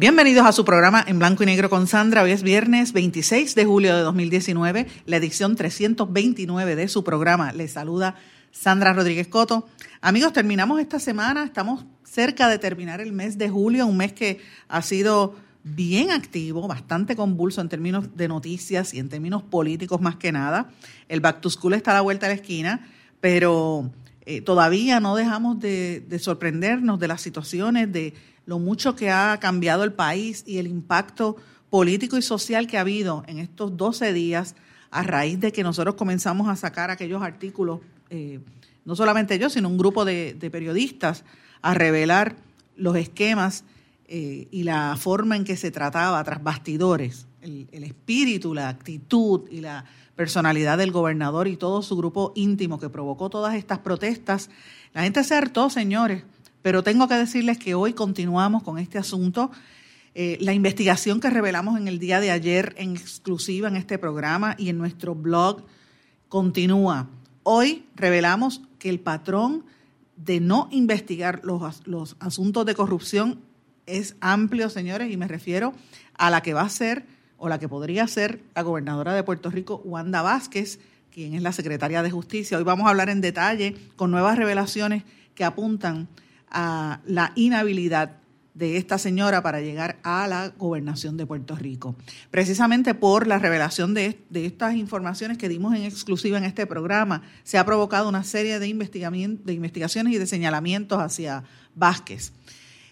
Bienvenidos a su programa en blanco y negro con Sandra. Hoy es viernes 26 de julio de 2019, la edición 329 de su programa. Les saluda Sandra Rodríguez Coto. Amigos, terminamos esta semana, estamos cerca de terminar el mes de julio, un mes que ha sido bien activo, bastante convulso en términos de noticias y en términos políticos más que nada. El Back to School está a la vuelta de la esquina, pero eh, todavía no dejamos de, sorprendernos de las situaciones, de lo mucho que ha cambiado el país y el impacto político y social que ha habido en estos 12 días a raíz de que nosotros comenzamos a sacar aquellos artículos, eh, no solamente yo, sino un grupo de, periodistas, a revelar los esquemas eh, y la forma en que se trataba tras bastidores, el, espíritu, la actitud y la personalidad del gobernador y todo su grupo íntimo que provocó todas estas protestas. La gente se hartó, señores, pero tengo que decirles que hoy continuamos con este asunto. Eh, la investigación que revelamos en el día de ayer en exclusiva en este programa y en nuestro blog continúa. Hoy revelamos que el patrón de no investigar los, los asuntos de corrupción es amplio, señores, y me refiero a la que va a ser o la que podría ser la gobernadora de Puerto Rico, Wanda Vázquez, quien es la secretaria de Justicia. Hoy vamos a hablar en detalle con nuevas revelaciones que apuntan a la inhabilidad de esta señora para llegar a la gobernación de Puerto Rico. Precisamente por la revelación de, estas informaciones que dimos en exclusiva en este programa, se ha provocado una serie de, de investigaciones y de señalamientos hacia Vázquez.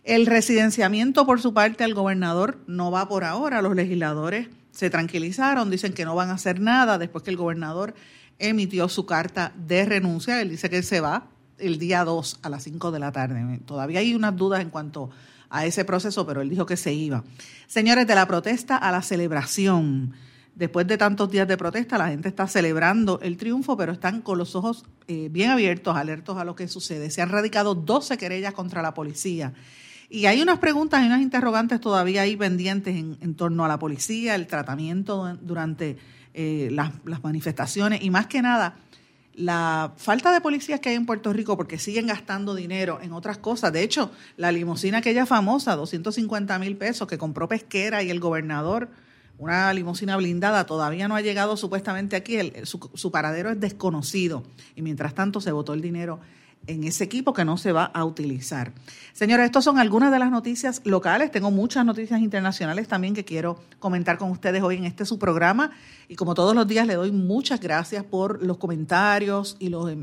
El residenciamiento por su parte al gobernador no va por ahora. Los legisladores se tranquilizaron, dicen que no van a hacer nada después que el gobernador emitió su carta de renuncia. Él dice que se va el día 2 a las 5 de la tarde. Todavía hay unas dudas en cuanto a ese proceso, pero él dijo que se iba. Señores, de la protesta a la celebración. Después de tantos días de protesta, la gente está celebrando el triunfo, pero están con los ojos eh, bien abiertos, alertos a lo que sucede. Se han radicado 12 querellas contra la policía y hay unas preguntas y unas interrogantes todavía ahí pendientes en, torno a la policía, el tratamiento durante eh, las, manifestaciones y más que nada la falta de policías que hay en Puerto Rico porque siguen gastando dinero en otras cosas. De hecho, la limusina aquella famosa, 250 mil pesos, que compró Pesquera y el gobernador, una limusina blindada, todavía no ha llegado supuestamente aquí. su, su paradero es desconocido y mientras tanto se votó el dinero en ese equipo que no se va a utilizar. Señores, estas son algunas de las noticias locales. Tengo muchas noticias internacionales también que quiero comentar con ustedes hoy en este su programa. Y como todos los días, le doy muchas gracias por los comentarios y las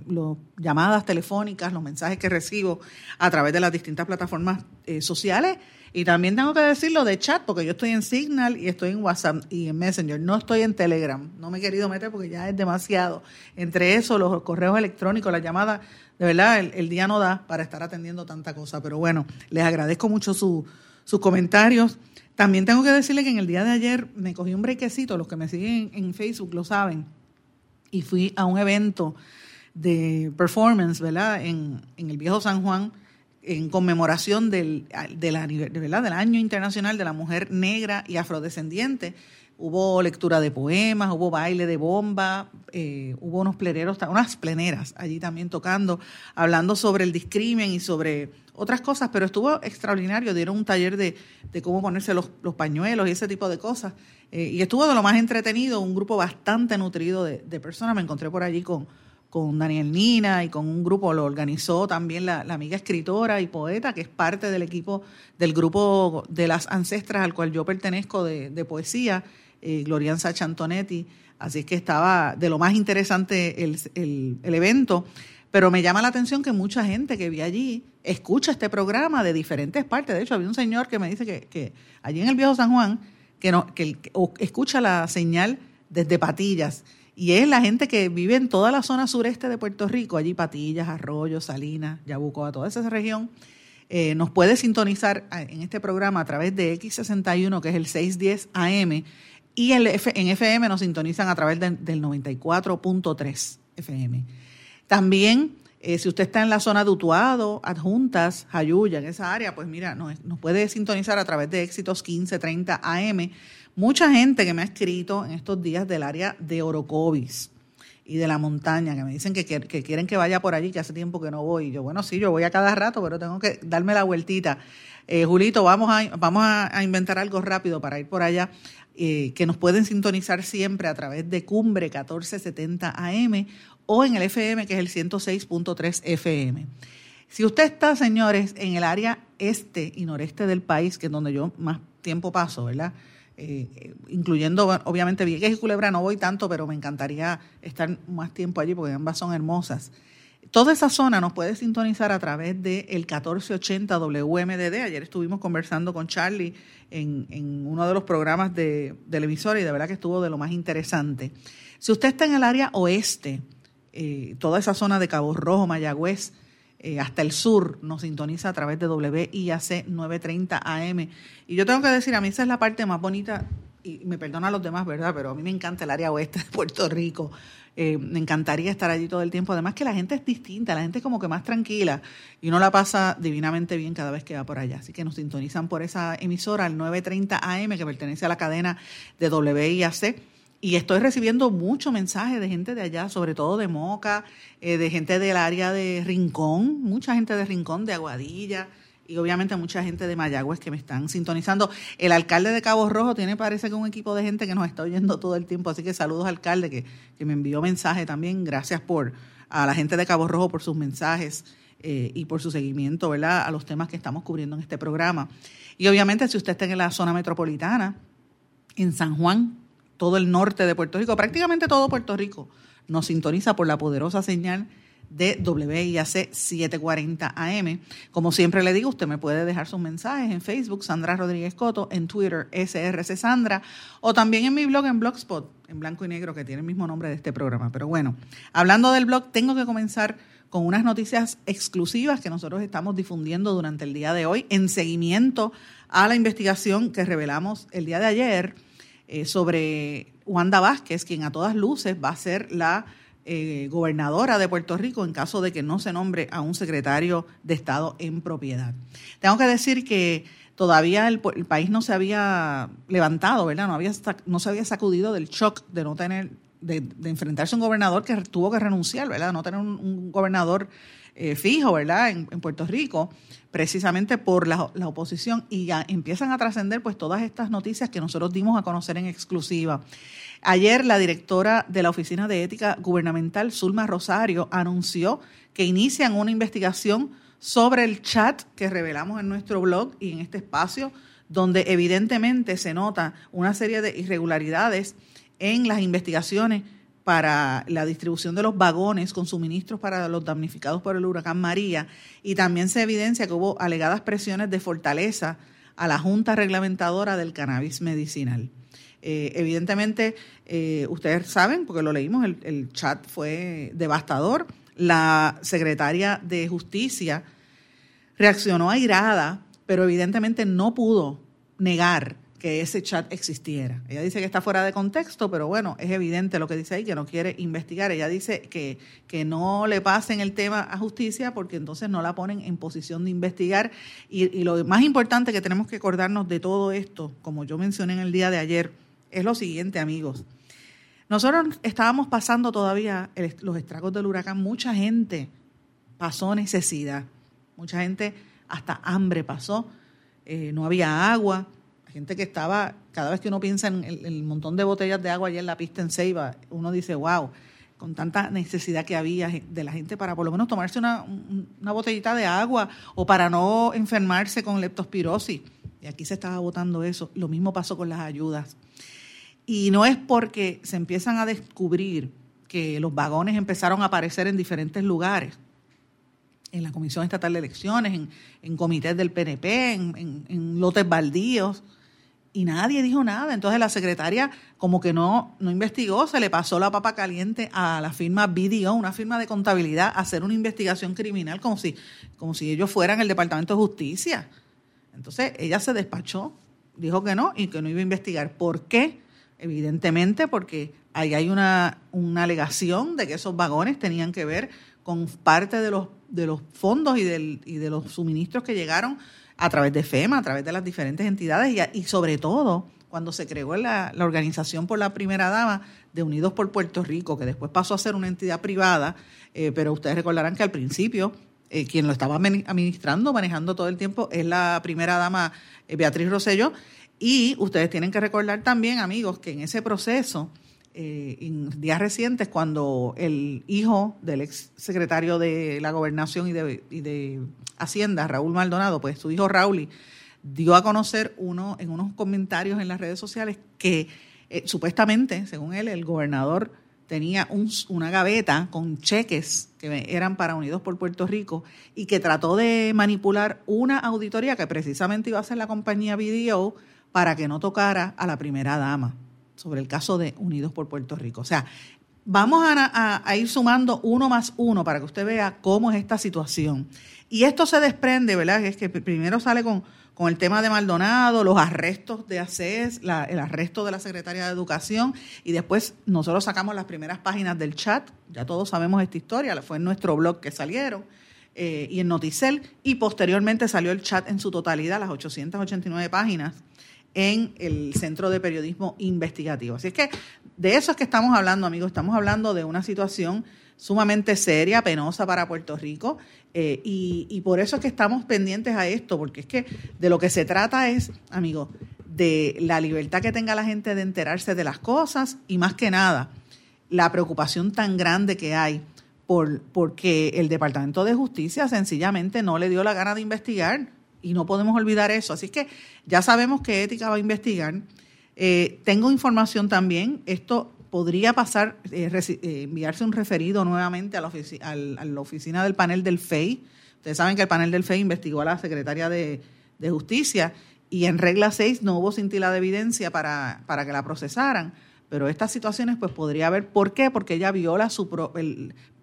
llamadas telefónicas, los mensajes que recibo a través de las distintas plataformas eh, sociales. Y también tengo que decirlo de chat, porque yo estoy en Signal y estoy en WhatsApp y en Messenger. No estoy en Telegram. No me he querido meter porque ya es demasiado. Entre eso, los correos electrónicos, las llamadas de verdad, el, día no da para estar atendiendo tanta cosa, pero bueno, les agradezco mucho sus comentarios. También tengo que decirle que en el día de ayer me cogí un brequecito, los que me siguen en Facebook lo saben, y fui a un evento de performance, ¿verdad? En, en el viejo San Juan, en conmemoración del, del Año Internacional de la Mujer Negra y Afrodescendiente Hubo lectura de poemas, hubo baile de bomba, eh, hubo unos pleneros, unas pleneras allí también tocando, hablando sobre el discrimen y sobre otras cosas, pero estuvo extraordinario. Dieron un taller de, cómo ponerse los, pañuelos y ese tipo de cosas. Eh, y estuvo de lo más entretenido, un grupo bastante nutrido de, personas. Me encontré por allí con, con Daniel Nina y con un grupo, lo organizó también la, amiga escritora y poeta, que es parte del equipo del grupo de las ancestras al cual yo pertenezco de, de poesía eh, Glorianza Chantonetti, así es que estaba de lo más interesante el, evento. Pero me llama la atención que mucha gente que vi allí escucha este programa de diferentes partes. De hecho, había un señor que me dice que, allí en el Viejo San Juan, que, no, que, escucha la señal desde Patillas y es la gente que vive en toda la zona sureste de Puerto Rico, allí Patillas, Arroyo, Salinas, Yabucoa, toda esa región, eh, nos puede sintonizar en este programa a través de X61, que es el 610 AM, y el en FM nos sintonizan a través del 94.3 FM. También, eh, si usted está en la zona de Utuado, Adjuntas, Jayuya, en esa área, pues mira, nos, puede sintonizar a través de Éxitos 1530 AM Mucha gente que me ha escrito en estos días del área de Orocovis y de la montaña, que me dicen que, quieren que vaya por allí, que hace tiempo que no voy. Y yo, bueno, sí, yo voy a cada rato, pero tengo que darme la vueltita. Eh, Julito, vamos a, vamos a, inventar algo rápido para ir por allá, eh, que nos pueden sintonizar siempre a través de Cumbre 1470 AM o en el FM, que es el 106.3 FM. Si usted está, señores, en el área este y noreste del país, que es donde yo más tiempo paso, ¿verdad? Eh, incluyendo obviamente Vieques y Culebra, no voy tanto, pero me encantaría estar más tiempo allí porque ambas son hermosas. Toda esa zona nos puede sintonizar a través del 1480 WMDD. Ayer estuvimos conversando con Charlie en, uno de los programas de, de y de verdad que estuvo de lo más interesante. Si usted está en el área oeste, eh, toda esa zona de Cabo Rojo, Mayagüez, eh, hasta el sur nos sintoniza a través de WIAC 930 AM. Y yo tengo que decir, a mí esa es la parte más bonita, y me perdona a los demás, ¿verdad? Pero a mí me encanta el área oeste de Puerto Rico. Eh, me encantaría estar allí todo el tiempo. Además que la gente es distinta, la gente es como que más tranquila y uno la pasa divinamente bien cada vez que va por allá. Así que nos sintonizan por esa emisora, al 930 AM, que pertenece a la cadena de WIAC y estoy recibiendo muchos mensajes de gente de allá, sobre todo de Moca, eh, de gente del área de Rincón, mucha gente de Rincón, de Aguadilla y obviamente mucha gente de Mayagüez que me están sintonizando. El alcalde de Cabo Rojo tiene parece que un equipo de gente que nos está oyendo todo el tiempo, así que saludos alcalde que, que me envió mensaje también. Gracias por a la gente de Cabo Rojo por sus mensajes eh, y por su seguimiento ¿verdad? a los temas que estamos cubriendo en este programa. Y obviamente si usted está en la zona metropolitana, en San Juan, todo el norte de Puerto Rico, prácticamente todo Puerto Rico, nos sintoniza por la poderosa señal de WIAC 740 AM. Como siempre le digo, usted me puede dejar sus mensajes en Facebook, Sandra Rodríguez Coto, en Twitter, SRC Sandra, o también en mi blog en Blogspot, en blanco y negro, que tiene el mismo nombre de este programa. Pero bueno, hablando del blog, tengo que comenzar con unas noticias exclusivas que nosotros estamos difundiendo durante el día de hoy en seguimiento a la investigación que revelamos el día de ayer eh, sobre Wanda Vázquez, quien a todas luces va a ser la eh, gobernadora de Puerto Rico en caso de que no se nombre a un secretario de Estado en propiedad. Tengo que decir que todavía el, país no se había levantado, ¿verdad? No, había, no se había sacudido del shock de no tener, de, enfrentarse a un gobernador que tuvo que renunciar, ¿verdad? No tener un gobernador eh, fijo, ¿verdad?, en, Puerto Rico, precisamente por la, oposición, y ya empiezan a trascender pues todas estas noticias que nosotros dimos a conocer en exclusiva. Ayer la directora de la Oficina de Ética Gubernamental, Zulma Rosario, anunció que inician una investigación sobre el chat que revelamos en nuestro blog y en este espacio, donde evidentemente se nota una serie de irregularidades en las investigaciones para la distribución de los vagones con suministros para los damnificados por el huracán María y también se evidencia que hubo alegadas presiones de fortaleza a la Junta Reglamentadora del Cannabis Medicinal. Eh, evidentemente, eh, ustedes saben, porque lo leímos, el, chat fue devastador. La secretaria de Justicia reaccionó airada, pero evidentemente no pudo negar que ese chat existiera. Ella dice que está fuera de contexto, pero bueno, es evidente lo que dice ahí, que no quiere investigar. Ella dice que, que no le pasen el tema a justicia porque entonces no la ponen en posición de investigar. Y, y lo más importante que tenemos que acordarnos de todo esto, como yo mencioné en el día de ayer, es lo siguiente, amigos. Nosotros estábamos pasando todavía los estragos del huracán. Mucha gente pasó necesidad. Mucha gente hasta hambre pasó. Eh, no había agua gente que estaba, cada vez que uno piensa en el, montón de botellas de agua allá en la pista en Ceiba, uno dice, wow, con tanta necesidad que había de la gente para por lo menos tomarse una, una botellita de agua o para no enfermarse con leptospirosis. Y aquí se estaba votando eso. Lo mismo pasó con las ayudas. Y no es porque se empiezan a descubrir que los vagones empezaron a aparecer en diferentes lugares, en la Comisión Estatal de Elecciones, en, comités del PNP, en, en lotes baldíos, y nadie dijo nada. Entonces la secretaria como que no, no investigó, se le pasó la papa caliente a la firma BDO, una firma de contabilidad, a hacer una investigación criminal como si, como si ellos fueran el Departamento de Justicia. Entonces ella se despachó, dijo que no y que no iba a investigar. ¿Por qué? Evidentemente porque ahí hay una, una alegación de que esos vagones tenían que ver con parte de los, de los fondos y, del, y de los suministros que llegaron a través de FEMA, a través de las diferentes entidades y, sobre todo cuando se creó la, organización por la primera dama de Unidos por Puerto Rico, que después pasó a ser una entidad privada, eh, pero ustedes recordarán que al principio eh, quien lo estaba administrando, manejando todo el tiempo, es la primera dama eh, Beatriz Rosello. Y ustedes tienen que recordar también, amigos, que en ese proceso, en días recientes, cuando el hijo del ex secretario de la Gobernación y de, y de Hacienda, Raúl Maldonado, pues su hijo Raúl, dio a conocer uno en unos comentarios en las redes sociales que eh, supuestamente, según él, el gobernador tenía un, una gaveta con cheques que eran para Unidos por Puerto Rico y que trató de manipular una auditoría que precisamente iba a ser la compañía Video para que no tocara a la primera dama sobre el caso de Unidos por Puerto Rico. O sea, vamos a ir sumando uno más uno para que usted vea cómo es esta situación. Y esto se desprende, ¿verdad? Es que primero sale con, el tema de Maldonado, los arrestos de ACES, el arresto de la secretaria de Educación, y después nosotros sacamos las primeras páginas del chat, ya todos sabemos esta historia, fue en nuestro blog que salieron, eh, y en Noticel, y posteriormente salió el chat en su totalidad, las 889 páginas, en el Centro de Periodismo Investigativo. Así es que de eso es que estamos hablando, amigos, estamos hablando de una situación sumamente seria, penosa para Puerto Rico, eh, y, por eso es que estamos pendientes a esto, porque es que de lo que se trata es, amigo, de la libertad que tenga la gente de enterarse de las cosas y más que nada, la preocupación tan grande que hay por porque el Departamento de Justicia sencillamente no le dio la gana de investigar y no podemos olvidar eso. Así que ya sabemos que Ética va a investigar. Eh, tengo información también, esto podría pasar, eh, eh, enviarse un referido nuevamente a la, oficina del panel del FEI. Ustedes saben que el panel del FEI investigó a la secretaria de, Justicia y en regla 6 no hubo cintila de evidencia para, para que la procesaran. Pero estas situaciones, pues podría haber. ¿Por qué? Porque ella viola su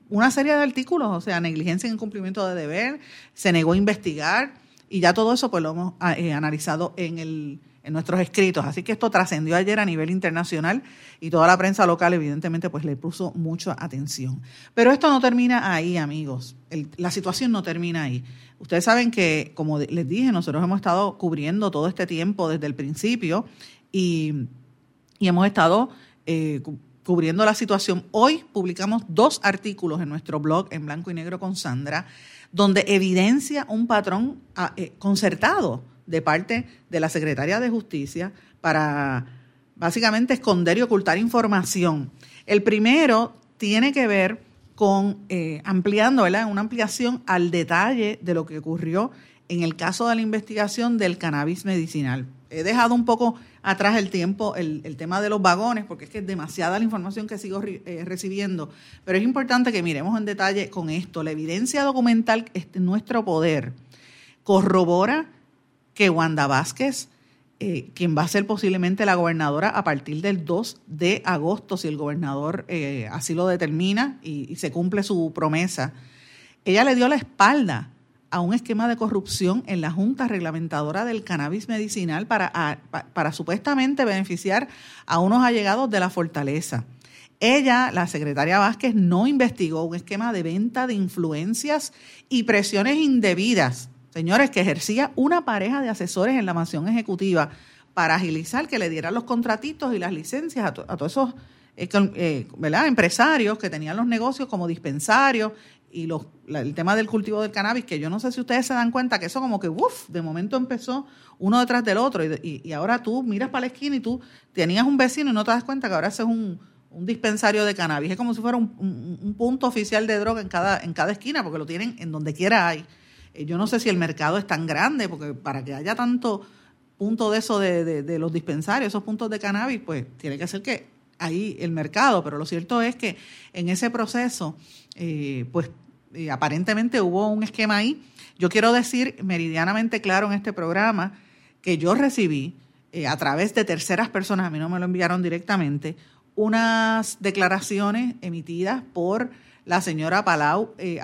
una serie de artículos, o sea, negligencia en cumplimiento de deber, se negó a investigar y ya todo eso, pues lo hemos ah, eh, analizado en el en nuestros escritos. Así que esto trascendió ayer a nivel internacional y toda la prensa local evidentemente pues le puso mucha atención. Pero esto no termina ahí, amigos. la situación no termina ahí. Ustedes saben que, como les dije, nosotros hemos estado cubriendo todo este tiempo desde el principio y, hemos estado eh, cubriendo la situación. Hoy publicamos dos artículos en nuestro blog en blanco y negro con Sandra, donde evidencia un patrón ah, eh, concertado de parte de la Secretaría de Justicia para básicamente esconder y ocultar información. El primero tiene que ver con eh, ampliando, ¿verdad? Una ampliación al detalle de lo que ocurrió en el caso de la investigación del cannabis medicinal. He dejado un poco atrás el tiempo, el, tema de los vagones, porque es que es demasiada la información que sigo eh, recibiendo, pero es importante que miremos en detalle con esto. La evidencia documental en nuestro poder corrobora que Wanda Vázquez, eh, quien va a ser posiblemente la gobernadora a partir del 2 de agosto, si el gobernador eh, así lo determina y, se cumple su promesa, ella le dio la espalda a un esquema de corrupción en la Junta Reglamentadora del Cannabis Medicinal para, para supuestamente beneficiar a unos allegados de la fortaleza. Ella, la secretaria Vázquez, no investigó un esquema de venta de influencias y presiones indebidas señores, que ejercía una pareja de asesores en la mansión ejecutiva para agilizar que le dieran los contratitos y las licencias a, todos esos eh, eh, empresarios que tenían los negocios como dispensarios y los, el tema del cultivo del cannabis, que yo no sé si ustedes se dan cuenta que eso como que, uff, de momento empezó uno detrás del otro y, ahora tú miras para la esquina y tú tenías un vecino y no te das cuenta que ahora ese es un, dispensario de cannabis. Es como si fuera un, un, punto oficial de droga en cada, en cada esquina, porque lo tienen en donde quiera hay. Eh, yo no sé si el mercado es tan grande, porque para que haya tanto punto de eso de, los dispensarios, esos puntos de cannabis, pues tiene que ser que ahí el mercado, pero lo cierto es que en ese proceso, eh, pues aparentemente hubo un esquema ahí. Yo quiero decir meridianamente claro en este programa que yo recibí eh, a través de terceras personas, a mí no me lo enviaron directamente, unas declaraciones emitidas por la señora Palau eh,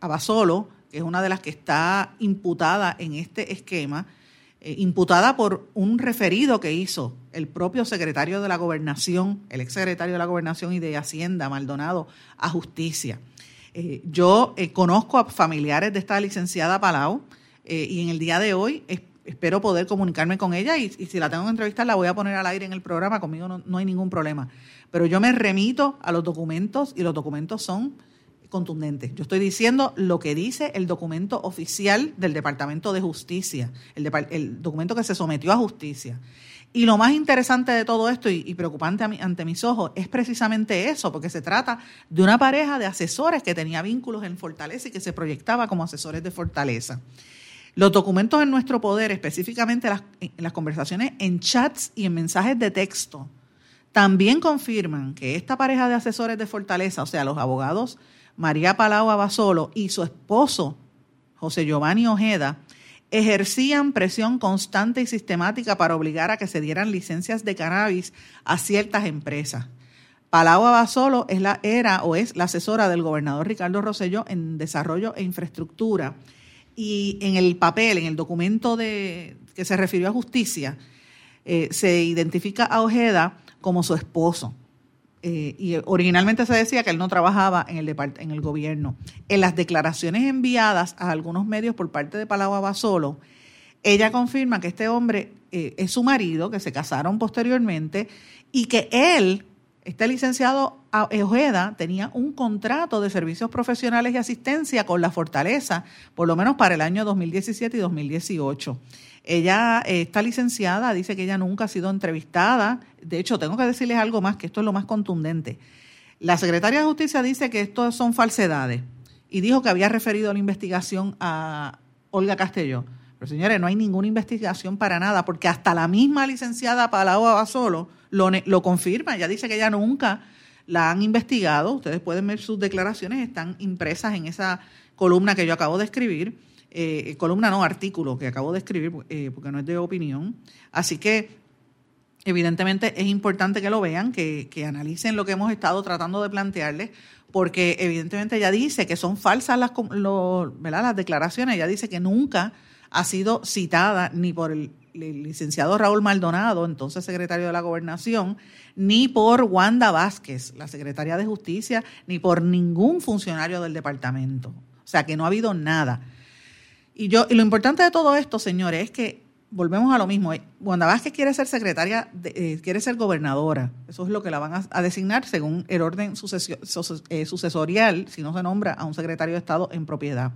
Abasolo, que es una de las que está imputada en este esquema, eh, imputada por un referido que hizo el propio secretario de la gobernación, el ex secretario de la gobernación y de Hacienda, Maldonado, a justicia. Eh, yo eh, conozco a familiares de esta licenciada Palau y en el día de hoy espero poder comunicarme con ella y, si la tengo que entrevistar la voy a poner al aire en el programa, conmigo no hay ningún problema. Pero yo me remito a los documentos y los documentos son contundente. Yo estoy diciendo lo que dice el documento oficial del Departamento de Justicia, el, documento que se sometió a justicia. Y lo más interesante de todo esto y, preocupante ante mis ojos es precisamente eso, porque se trata de una pareja de asesores que tenía vínculos en Fortaleza y que se proyectaba como asesores de Fortaleza. Los documentos en nuestro poder, específicamente en las conversaciones en chats y en mensajes de texto, también confirman que esta pareja de asesores de Fortaleza, o sea, los abogados María Palau Abasolo y su esposo, José Giovanni Ojeda, ejercían presión constante y sistemática para obligar a que se dieran licencias de cannabis a ciertas empresas. Palau Abasolo es la, era o es la asesora del gobernador Ricardo Rosselló en desarrollo e infraestructura. Y en el papel, en el documento de, que se refirió a justicia, eh, se identifica a Ojeda como su esposo. Eh, y originalmente se decía que él no trabajaba en el, en el gobierno. En las declaraciones enviadas a algunos medios por parte de Palau Abasolo, ella confirma que este hombre eh, es su marido, que se casaron posteriormente, y que él, este licenciado Ojeda, tenía un contrato de servicios profesionales y asistencia con la Fortaleza, por lo menos para el año 2017 y 2018. Ella eh, está licenciada, dice que ella nunca ha sido entrevistada. De hecho, tengo que decirles algo más, que esto es lo más contundente. La secretaria de Justicia dice que esto son falsedades y dijo que había referido la investigación a Olga Castelló. Pero señores, no hay ninguna investigación para nada, porque hasta la misma licenciada Palau Abasolo lo, lo confirma. Ella dice que ella nunca la han investigado. Ustedes pueden ver sus declaraciones, están impresas en esa columna que yo acabo de escribir eh, columna no, artículo que acabo de escribir, eh, porque no es de opinión. Así que, evidentemente, es importante que lo vean, que, analicen lo que hemos estado tratando de plantearles, porque evidentemente ella dice que son falsas las, las declaraciones, ella dice que nunca ha sido citada ni por el, el licenciado Raúl Maldonado, entonces secretario de la Gobernación, ni por Wanda Vázquez, la secretaria de Justicia, ni por ningún funcionario del departamento. O sea que no ha habido nada. Y, yo, y lo importante de todo esto, señores, es que volvemos a lo mismo. Wanda Vázquez quiere ser secretaria, eh, quiere ser gobernadora. Eso es lo que la van a, designar según el orden eh, sucesorial, si no se nombra a un secretario de Estado en propiedad.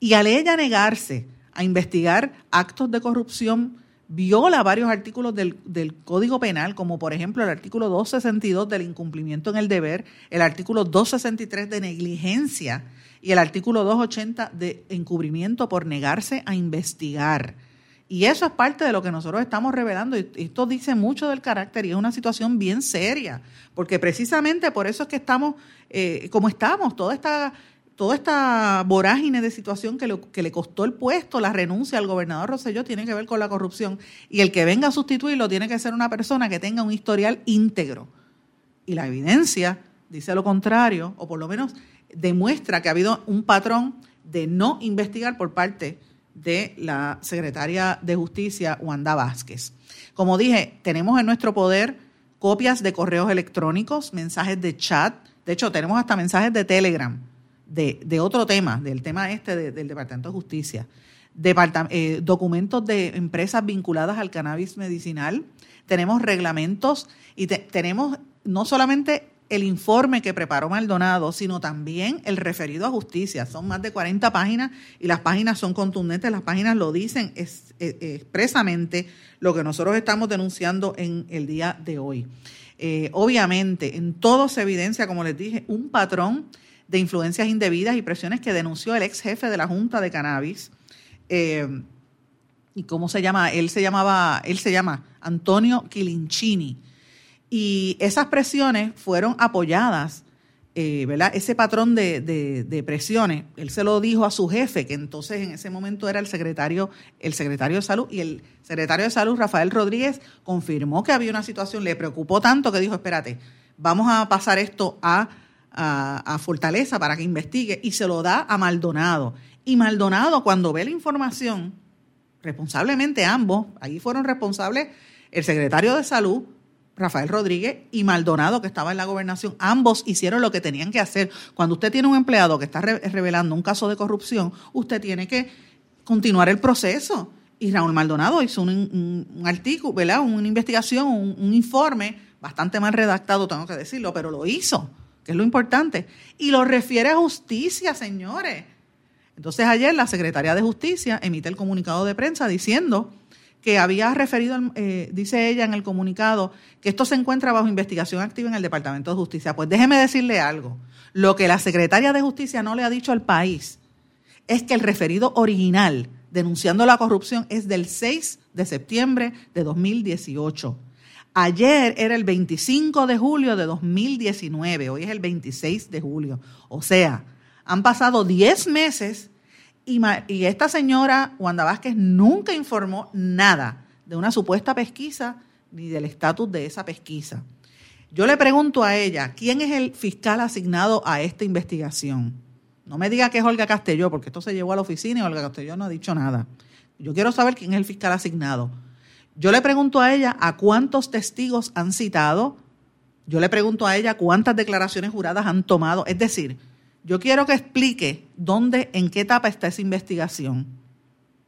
Y al ella negarse a investigar actos de corrupción, viola varios artículos del, del, Código Penal, como por ejemplo el artículo 262 del incumplimiento en el deber, el artículo 263 de negligencia y el artículo 280 de encubrimiento por negarse a investigar. Y eso es parte de lo que nosotros estamos revelando. Y esto dice mucho del carácter y es una situación bien seria, porque precisamente por eso es que estamos eh, como estamos, toda esta, toda esta vorágine de situación que, que le costó el puesto, la renuncia al gobernador Rosselló, tiene que ver con la corrupción. Y el que venga a sustituirlo tiene que ser una persona que tenga un historial íntegro. Y la evidencia dice lo contrario, o por lo menos demuestra que ha habido un patrón de no investigar por parte de la secretaria de Justicia, Wanda Vázquez. Como dije, tenemos en nuestro poder copias de correos electrónicos, mensajes de chat, de hecho tenemos hasta mensajes de Telegram de, otro tema, del tema este del Departamento de Justicia, eh, documentos de empresas vinculadas al cannabis medicinal, tenemos reglamentos y tenemos no solamente el informe que preparó Maldonado, sino también el referido a justicia. Son más de 40 páginas y las páginas son contundentes, las páginas lo dicen e, expresamente lo que nosotros estamos denunciando en el día de hoy. Eh, obviamente, en todo se evidencia, como les dije, un patrón de influencias indebidas y presiones que denunció el ex jefe de la Junta de Cannabis. Eh, ¿Y cómo se llama? Él se llamaba, él se llama Antonio Quilinchini y esas presiones fueron apoyadas eh, ¿verdad? ese patrón de, de, presiones, él se lo dijo a su jefe, que entonces en ese momento era el secretario, el secretario de salud, y el secretario de salud, Rafael Rodríguez, confirmó que había una situación, le preocupó tanto que dijo, espérate, vamos a pasar esto a, a, a Fortaleza para que investigue, y se lo da a Maldonado. Y Maldonado, cuando ve la información, responsablemente ambos, ahí fueron responsables el secretario de salud, Rafael Rodríguez y Maldonado, que estaba en la gobernación, ambos hicieron lo que tenían que hacer. Cuando usted tiene un empleado que está revelando un caso de corrupción, usted tiene que continuar el proceso. Y Raúl Maldonado hizo un, artículo, ¿verdad? Una investigación, un, un, informe bastante mal redactado, tengo que decirlo, pero lo hizo, que es lo importante. Y lo refiere a justicia, señores. Entonces ayer la Secretaría de Justicia emite el comunicado de prensa diciendo que había referido, eh, dice ella en el comunicado, que esto se encuentra bajo investigación activa en el Departamento de Justicia. Pues déjeme decirle algo. Lo que la secretaria de Justicia no le ha dicho al país es que el referido original denunciando la corrupción es del 6 de septiembre de 2018. Ayer era el 25 de julio de 2019, hoy es el 26 de julio. O sea, han pasado 10 meses y, esta señora, Wanda Vázquez, nunca informó nada de una supuesta pesquisa ni del estatus de esa pesquisa. Yo le pregunto a ella, ¿quién es el fiscal asignado a esta investigación? No me diga que es Olga Castelló, porque esto se llevó a la oficina y Olga Castelló no ha dicho nada. Yo quiero saber quién es el fiscal asignado. Yo le pregunto a ella a cuántos testigos han citado. Yo le pregunto a ella cuántas declaraciones juradas han tomado. Es decir, yo quiero que explique dónde, en qué etapa está esa investigación.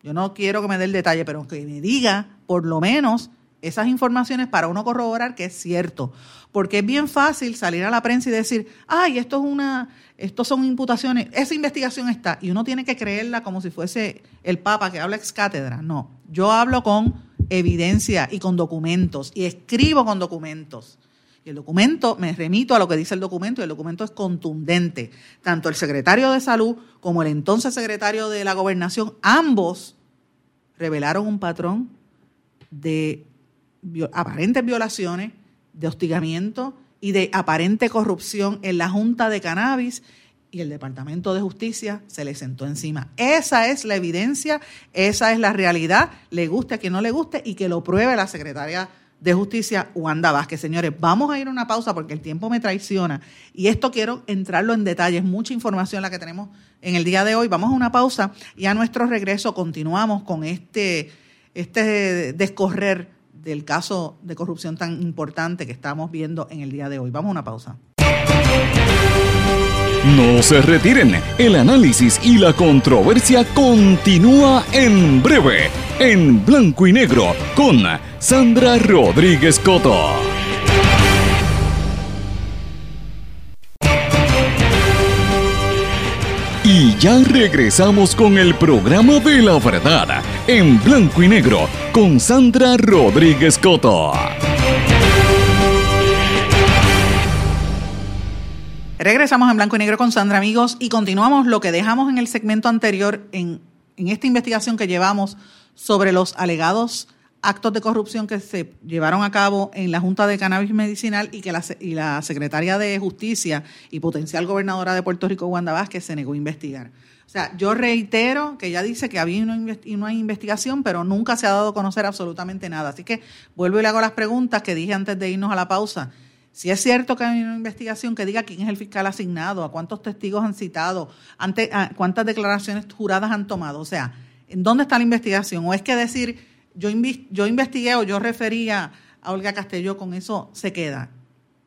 Yo no quiero que me dé el detalle, pero que me diga por lo menos esas informaciones para uno corroborar que es cierto. Porque es bien fácil salir a la prensa y decir, ay, esto es una, esto son imputaciones, esa investigación está, y uno tiene que creerla como si fuese el Papa que habla ex cátedra. No, yo hablo con evidencia y con documentos, y escribo con documentos. Y el documento, me remito a lo que dice el documento, y el documento es contundente. Tanto el secretario de Salud como el entonces secretario de la Gobernación, ambos revelaron un patrón de aparentes violaciones, de hostigamiento y de aparente corrupción en la Junta de Cannabis y el Departamento de Justicia se le sentó encima. Esa es la evidencia, esa es la realidad, le guste a quien no le guste y que lo pruebe la secretaria de Justicia, Wanda Vázquez. Señores, vamos a ir a una pausa porque el tiempo me traiciona y esto quiero entrarlo en detalles, mucha información la que tenemos en el día de hoy. Vamos a una pausa y a nuestro regreso continuamos con este, este descorrer del caso de corrupción tan importante que estamos viendo en el día de hoy. Vamos a una pausa. No se retiren, el análisis y la controversia continúa en breve, en blanco y negro, con Sandra Rodríguez Coto. Y ya regresamos con el programa de la verdad, en blanco y negro, con Sandra Rodríguez Coto. Regresamos en blanco y negro con Sandra, amigos, y continuamos lo que dejamos en el segmento anterior en, esta investigación que llevamos sobre los alegados actos de corrupción que se llevaron a cabo en la Junta de Cannabis Medicinal y que la, y la secretaria de Justicia y potencial gobernadora de Puerto Rico, Wanda Vázquez, se negó a investigar. O sea, yo reitero que ella dice que había una, investigación, pero nunca se ha dado a conocer absolutamente nada. Así que vuelvo y le hago las preguntas que dije antes de irnos a la pausa. Si es cierto que hay una investigación que diga quién es el fiscal asignado, a cuántos testigos han citado, ante, cuántas declaraciones juradas han tomado, o sea, ¿en dónde está la investigación? O es que decir, yo, yo investigué o yo refería a Olga Castelló, con eso se queda,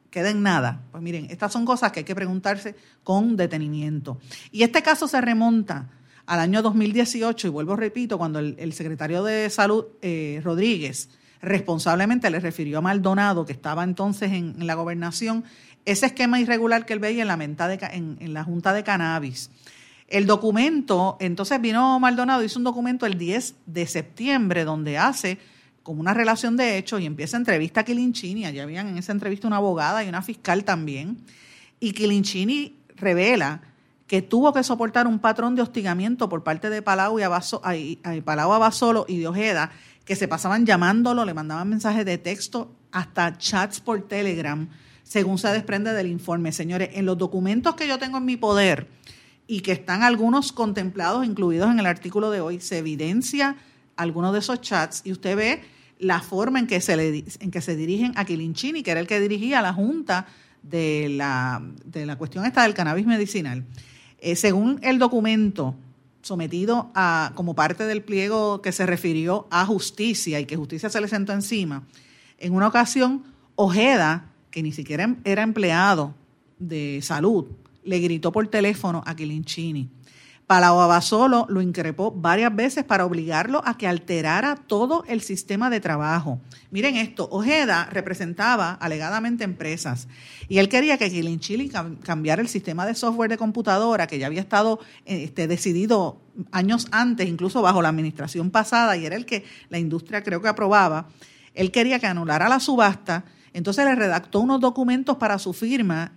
queda en nada. Pues miren, estas son cosas que hay que preguntarse con detenimiento. Y este caso se remonta al año 2018, y vuelvo, repito, cuando el, secretario de Salud, eh, Rodríguez, responsablemente le refirió a Maldonado, que estaba entonces en, la gobernación, ese esquema irregular que él veía en la, en, la Junta de Cannabis. El documento, entonces vino Maldonado, hizo un documento el 10 de septiembre donde hace como una relación de hechos y empieza entrevista a Quilinchini. Allá habían en esa entrevista una abogada y una fiscal también. Y Quilinchini revela que tuvo que soportar un patrón de hostigamiento por parte de Palau, y Palau Abasolo y de Ojeda, que se pasaban llamándolo, le mandaban mensajes de texto, hasta chats por Telegram, según se desprende del informe. Señores, en los documentos que yo tengo en mi poder y que están algunos contemplados, incluidos en el artículo de hoy, se evidencia algunos de esos chats y usted ve la forma en que se, le, en que se dirigen a Quilinchini, que era el que dirigía la Junta de la, de la cuestión esta del cannabis medicinal. Eh, según el documento sometido a, como parte del pliego que se refirió a justicia y que justicia se le sentó encima, en una ocasión Ojeda, que ni siquiera era empleado de salud, le gritó por teléfono a Quilinchini Palau Abasolo lo increpó varias veces para obligarlo a que alterara todo el sistema de trabajo. Miren esto, Ojeda representaba alegadamente empresas y él quería que Quilinchili cambiara el sistema de software de computadora que ya había estado este, decidido años antes, incluso bajo la administración pasada, y era el que la industria creo que aprobaba. Él quería que anulara la subasta, entonces le redactó unos documentos para su firma,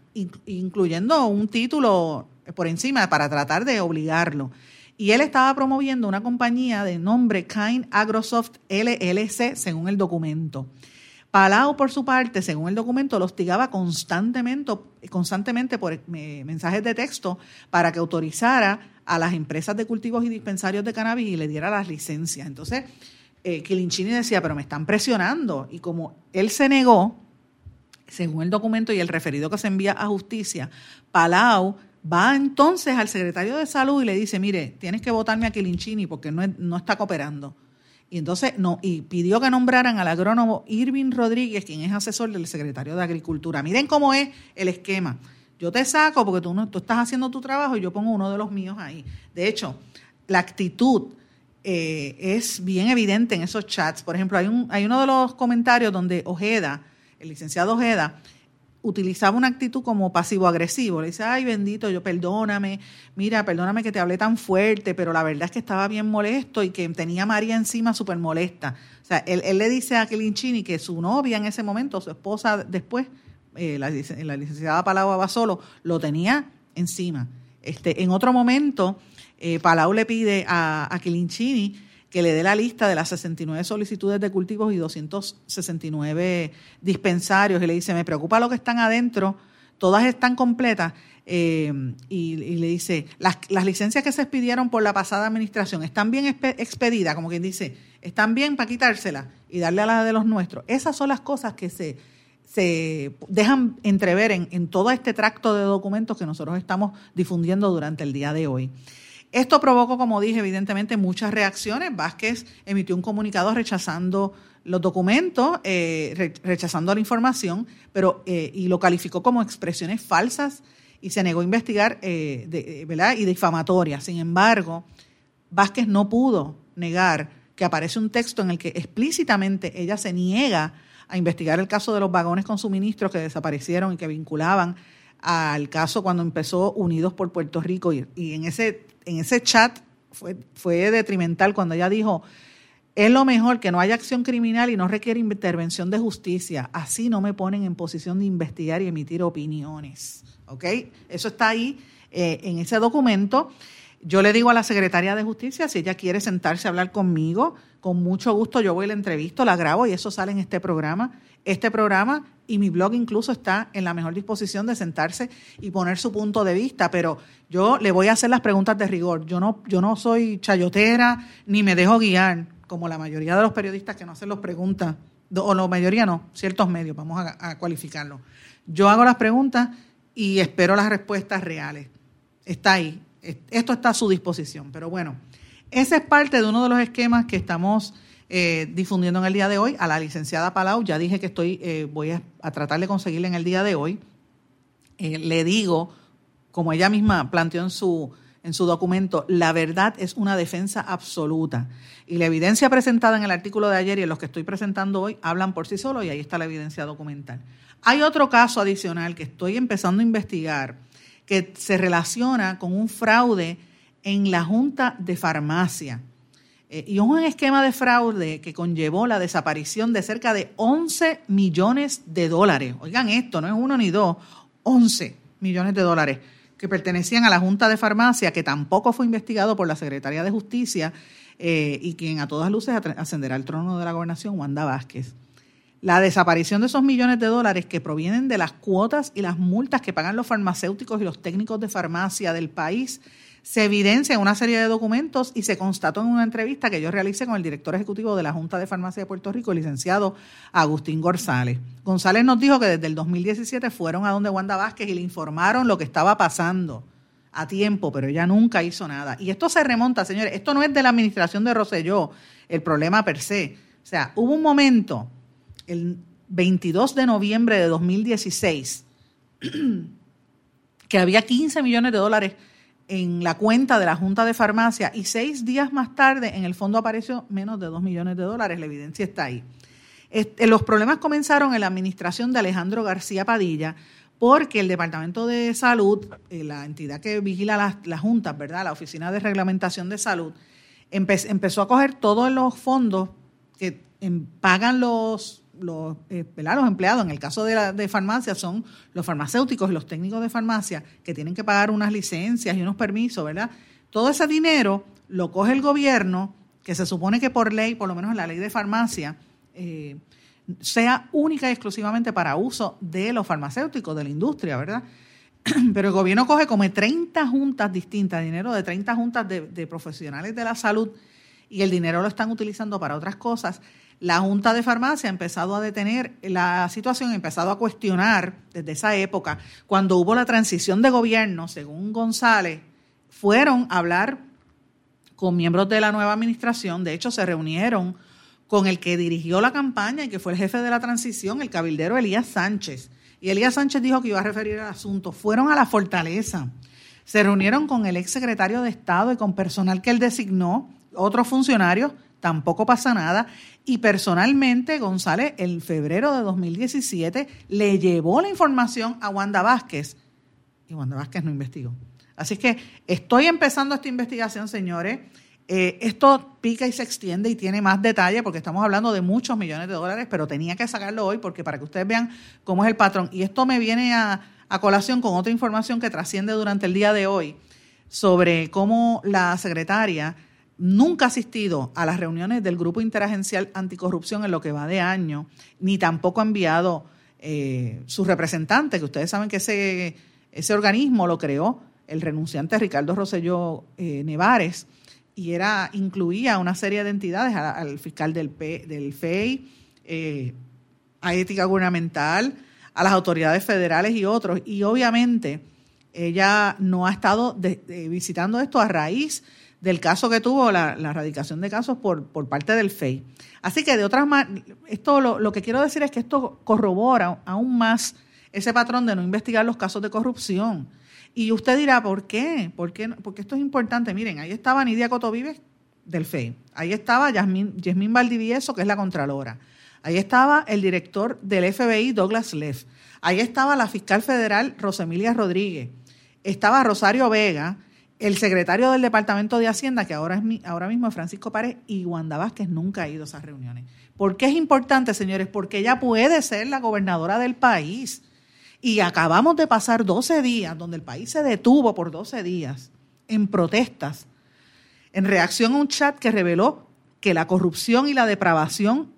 incluyendo un título por encima para tratar de obligarlo. Y él estaba promoviendo una compañía de nombre Kind Agrosoft LLC, según el documento. Palau, por su parte, según el documento, lo hostigaba constantemente, constantemente por eh, mensajes de texto para que autorizara a las empresas de cultivos y dispensarios de cannabis y le diera las licencias. Entonces, eh, decía, pero me están presionando. Y como él se negó, según el documento y el referido que se envía a justicia, Palau Va entonces al secretario de salud y le dice, mire, tienes que votarme a Quilinchini porque no, no está cooperando. Y entonces no, y pidió que nombraran al agrónomo Irving Rodríguez, quien es asesor del secretario de Agricultura. Miren cómo es el esquema. Yo te saco porque tú, no, tú estás haciendo tu trabajo y yo pongo uno de los míos ahí. De hecho, la actitud eh, es bien evidente en esos chats. Por ejemplo, hay, un, hay uno de los comentarios donde Ojeda, el licenciado Ojeda, utilizaba una actitud como pasivo-agresivo. Le dice, ay, bendito, yo perdóname, mira, perdóname que te hablé tan fuerte, pero la verdad es que estaba bien molesto y que tenía a María encima súper molesta. O sea, él, le dice a Kelinchini que su novia en ese momento, su esposa después, eh, la, la, licenciada Palau Abasolo, lo tenía encima. Este, en otro momento, eh, Palau le pide a, a que le dé la lista de las 69 solicitudes de cultivos y 269 dispensarios y le dice, me preocupa lo que están adentro, todas están completas. Eh, y, le dice, las, licencias que se expidieron por la pasada administración están bien expedidas, como quien dice, están bien para quitárselas y darle a la de los nuestros. Esas son las cosas que se, se dejan entrever en, en todo este tracto de documentos que nosotros estamos difundiendo durante el día de hoy. Esto provocó, como dije, evidentemente muchas reacciones. Vázquez emitió un comunicado rechazando los documentos, eh, rechazando la información, pero eh, y lo calificó como expresiones falsas y se negó a investigar eh, ¿verdad? y difamatorias. Sin embargo, Vázquez no pudo negar que aparece un texto en el que explícitamente ella se niega a investigar el caso de los vagones con suministros que desaparecieron y que vinculaban al caso cuando empezó Unidos por Puerto Rico y, y en ese en ese chat fue, fue detrimental cuando ella dijo, es lo mejor que no haya acción criminal y no requiere intervención de justicia. Así no me ponen en posición de investigar y emitir opiniones. ¿Ok? Eso está ahí eh, en ese documento. Yo le digo a la secretaria de Justicia, si ella quiere sentarse a hablar conmigo, con mucho gusto yo voy a la entrevista, la grabo y eso sale en este programa. Este programa y mi blog incluso está en la mejor disposición de sentarse y poner su punto de vista, pero yo le voy a hacer las preguntas de rigor. Yo no, yo no soy chayotera ni me dejo guiar, como la mayoría de los periodistas que no hacen las preguntas, o la mayoría no, ciertos medios, vamos a, a cualificarlo. Yo hago las preguntas y espero las respuestas reales. Está ahí. Esto está a su disposición. Pero bueno, ese es parte de uno de los esquemas que estamos eh, difundiendo en el día de hoy. A la licenciada Palau, ya dije que estoy, eh, voy a, tratar de conseguirle en el día de hoy. Eh, le digo, como ella misma planteó en su, en su documento, la verdad es una defensa absoluta. Y la evidencia presentada en el artículo de ayer y en los que estoy presentando hoy hablan por sí solo y ahí está la evidencia documental. Hay otro caso adicional que estoy empezando a investigar que se relaciona con un fraude en la Junta de Farmacia. Eh, y un esquema de fraude que conllevó la desaparición de cerca de 11 millones de dólares. Oigan esto, no es uno ni dos, 11 millones de dólares que pertenecían a la Junta de Farmacia, que tampoco fue investigado por la Secretaría de Justicia eh, y quien a todas luces ascenderá al trono de la gobernación, Wanda Vázquez. la desaparición de esos millones de dólares que provienen de las cuotas y las multas que pagan los farmacéuticos y los técnicos de farmacia del país se evidencia en una serie de documentos y se constató en una entrevista que yo realicé con el director ejecutivo de la Junta de Farmacia de Puerto Rico, el licenciado Agustín González. González nos dijo que desde el 2017 fueron a donde Wanda Vázquez y le informaron lo que estaba pasando a tiempo, pero ella nunca hizo nada. Y esto se remonta, señores, esto no es de la administración de Roselló, el problema per se. O sea, hubo un momento, el 22 de noviembre de 2016, que había 15 millones de dólares en la cuenta de la Junta de Farmacia y seis días más tarde en el fondo apareció menos de 2 millones de dólares. La evidencia está ahí. Este, los problemas comenzaron en la administración de Alejandro García Padilla porque el Departamento de Salud, eh, la entidad que vigila las, las, juntas, ¿verdad? La Oficina de Reglamentación de Salud, empezó a coger todos los fondos que em, pagan los los, eh, los empleados, en el caso de, la, de farmacia, son los farmacéuticos y los técnicos de farmacia que tienen que pagar unas licencias y unos permisos, ¿verdad? Todo ese dinero lo coge el gobierno, que se supone que por ley, por lo menos en la ley de farmacia, eh, sea única y exclusivamente para uso de los farmacéuticos, de la industria, ¿verdad? Pero el gobierno coge como 30 juntas distintas, dinero de 30 juntas de, de profesionales de la salud, y el dinero lo están utilizando para otras cosas la Junta de Farmacia ha empezado a detener la situación, ha empezado a cuestionar desde esa época, cuando hubo la transición de gobierno, según González, fueron a hablar con miembros de la nueva administración, de hecho se reunieron con el que dirigió la campaña y que fue el jefe de la transición, el cabildero Elías Sánchez. Y Elías Sánchez dijo que iba a referir el asunto. Fueron a la fortaleza, se reunieron con el ex secretario de Estado y con personal que él designó, otros funcionarios, tampoco pasa nada. Y personalmente, González, en febrero de 2017, le llevó la información a Wanda Vázquez y Wanda Vázquez no investigó. Así que estoy empezando esta investigación, señores. Eh, esto pica y se extiende y tiene más detalle porque estamos hablando de muchos millones de dólares, pero tenía que sacarlo hoy porque para que ustedes vean cómo es el patrón. Y esto me viene a, a colación con otra información que trasciende durante el día de hoy sobre cómo la secretaria nunca ha asistido a las reuniones del Grupo Interagencial Anticorrupción en lo que va de año, ni tampoco ha enviado eh, su representante, que ustedes saben que ese, ese organismo lo creó el renunciante Ricardo Rosselló eh, Nevares, y era, incluía una serie de entidades, al, fiscal del, del FEI, eh, a ética gubernamental, a las autoridades federales y otros. Y obviamente ella no ha estado visitando esto a raíz del caso que tuvo, la, erradicación de casos por, por parte del FEI. Así que de otras maneras, esto lo, lo que quiero decir es que esto corrobora aún más ese patrón de no investigar los casos de corrupción. Y usted dirá, ¿por qué? ¿Por qué? Porque esto es importante. Miren, ahí estaba Nidia Cotovives del FEI. Ahí estaba Yasmín, Valdivieso, que es la Contralora. Ahí estaba el director del FBI, Douglas Leff. Ahí estaba la fiscal federal, Rosemilia Rodríguez. Estaba Rosario Vega, el secretario del Departamento de Hacienda, que ahora, es ahora mismo es Francisco Párez, y Wanda Vázquez nunca ha ido a esas reuniones. ¿Por qué es importante, señores? Porque ella puede ser la gobernadora del país. Y acabamos de pasar 12 días, donde el país se detuvo por 12 días en protestas, en reacción a un chat que reveló que la corrupción y la depravación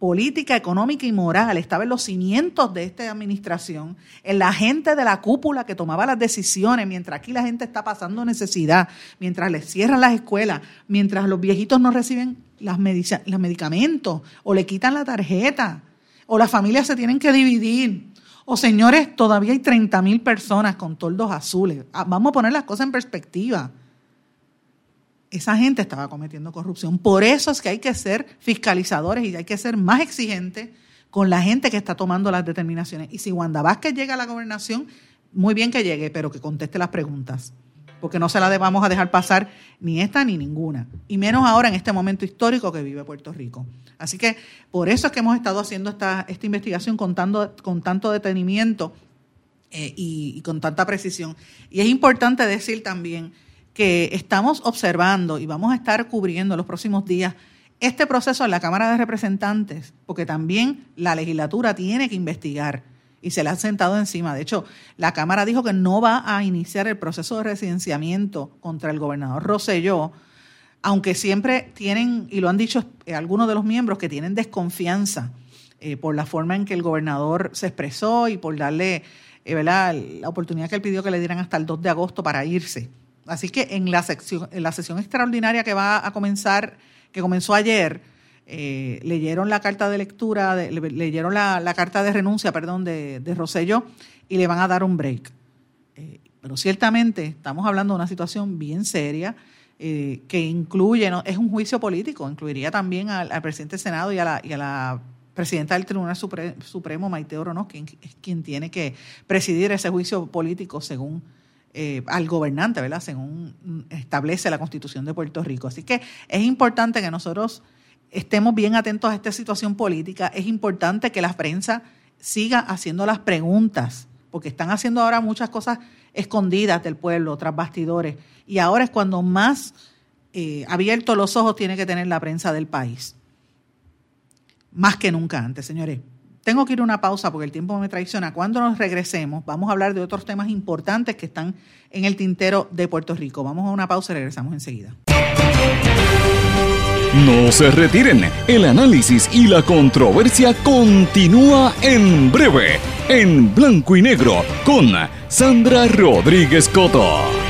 política, económica y moral estaba en los cimientos de esta administración, en la gente de la cúpula que tomaba las decisiones, mientras aquí la gente está pasando necesidad, mientras les cierran las escuelas, mientras los viejitos no reciben las los medicamentos o le quitan la tarjeta, o las familias se tienen que dividir. O señores, todavía hay 30 mil personas con toldos azules. Ah, vamos a poner las cosas en perspectiva esa gente estaba cometiendo corrupción. Por eso es que hay que ser fiscalizadores y hay que ser más exigentes con la gente que está tomando las determinaciones. Y si Wanda Vázquez llega a la gobernación, muy bien que llegue, pero que conteste las preguntas. Porque no se la vamos a dejar pasar ni esta ni ninguna. Y menos ahora en este momento histórico que vive Puerto Rico. Así que por eso es que hemos estado haciendo esta, esta investigación con tanto, detenimiento eh, y con tanta precisión. Y es importante decir también que estamos observando y vamos a estar cubriendo los próximos días este proceso en la Cámara de Representantes, porque también la legislatura tiene que investigar y se le ha sentado encima. De hecho, la Cámara dijo que no va a iniciar el proceso de residenciamiento contra el gobernador Rosselló, aunque siempre tienen, y lo han dicho algunos de los miembros, que tienen desconfianza eh, por la forma en que el gobernador se expresó y por darle eh, la oportunidad que él pidió que le dieran hasta el 2 de agosto para irse. Así que en la, sección, en la sesión extraordinaria que va a comenzar, que comenzó ayer, eh, leyeron la carta de lectura, leyeron la, carta de renuncia, perdón, de, de y le van a dar un break. pero ciertamente estamos hablando de una situación bien seria que incluye, ¿no? es un juicio político, incluiría también al, presidente del Senado y a la, presidenta del Tribunal Supremo, Maite Orono, quien es quien tiene que presidir ese juicio político según eh, al gobernante, ¿verdad? Según establece la Constitución de Puerto Rico. Así que es importante que nosotros estemos bien atentos a esta situación política. Es importante que la prensa siga haciendo las preguntas, porque están haciendo ahora muchas cosas escondidas del pueblo, tras bastidores. Y ahora es cuando más eh, abiertos los ojos tiene que tener la prensa del país más que nunca antes, señores. Tengo que ir a una pausa porque el tiempo me traiciona. Cuando nos regresemos, vamos a hablar de otros temas importantes que están en el tintero de Puerto Rico. Vamos a una pausa y regresamos enseguida. No se retiren, el análisis y la controversia continúa en breve, en blanco y negro, con Sandra Rodríguez Coto.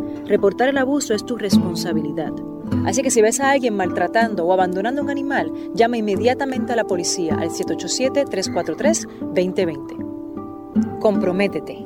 Reportar el abuso es tu responsabilidad. Así que si ves a alguien maltratando o abandonando un animal, llama inmediatamente a la policía al 787-343-2020. Comprométete.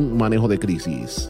manejo de crisis.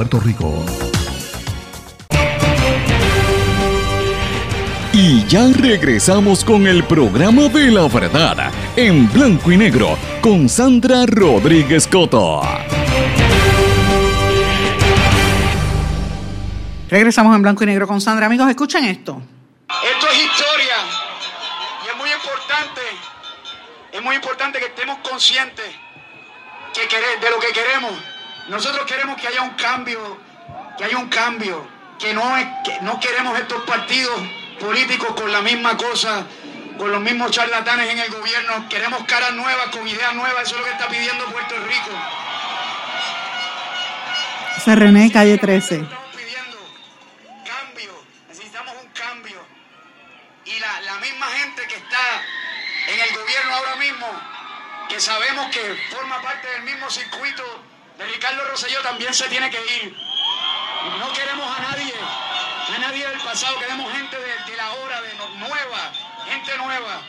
Puerto Rico. Y ya regresamos con el programa de la verdad en blanco y negro con Sandra Rodríguez Coto. Regresamos en blanco y negro con Sandra. Amigos, escuchen esto. Esto es historia y es muy importante, es muy importante que estemos conscientes que de lo que queremos. Nosotros queremos que haya un cambio, que haya un cambio, que no, es, que no queremos estos partidos políticos con la misma cosa, con los mismos charlatanes en el gobierno. Queremos caras nuevas, con ideas nuevas. Eso es lo que está pidiendo Puerto Rico. Se René, calle 13. Estamos pidiendo cambio. Necesitamos un cambio. Y la, la misma gente que está en el gobierno ahora mismo, que sabemos que forma parte del mismo circuito Ricardo Rosselló, también se tiene que ir. No queremos a nadie, a nadie del pasado, queremos gente de, de la hora, de nueva, gente nueva.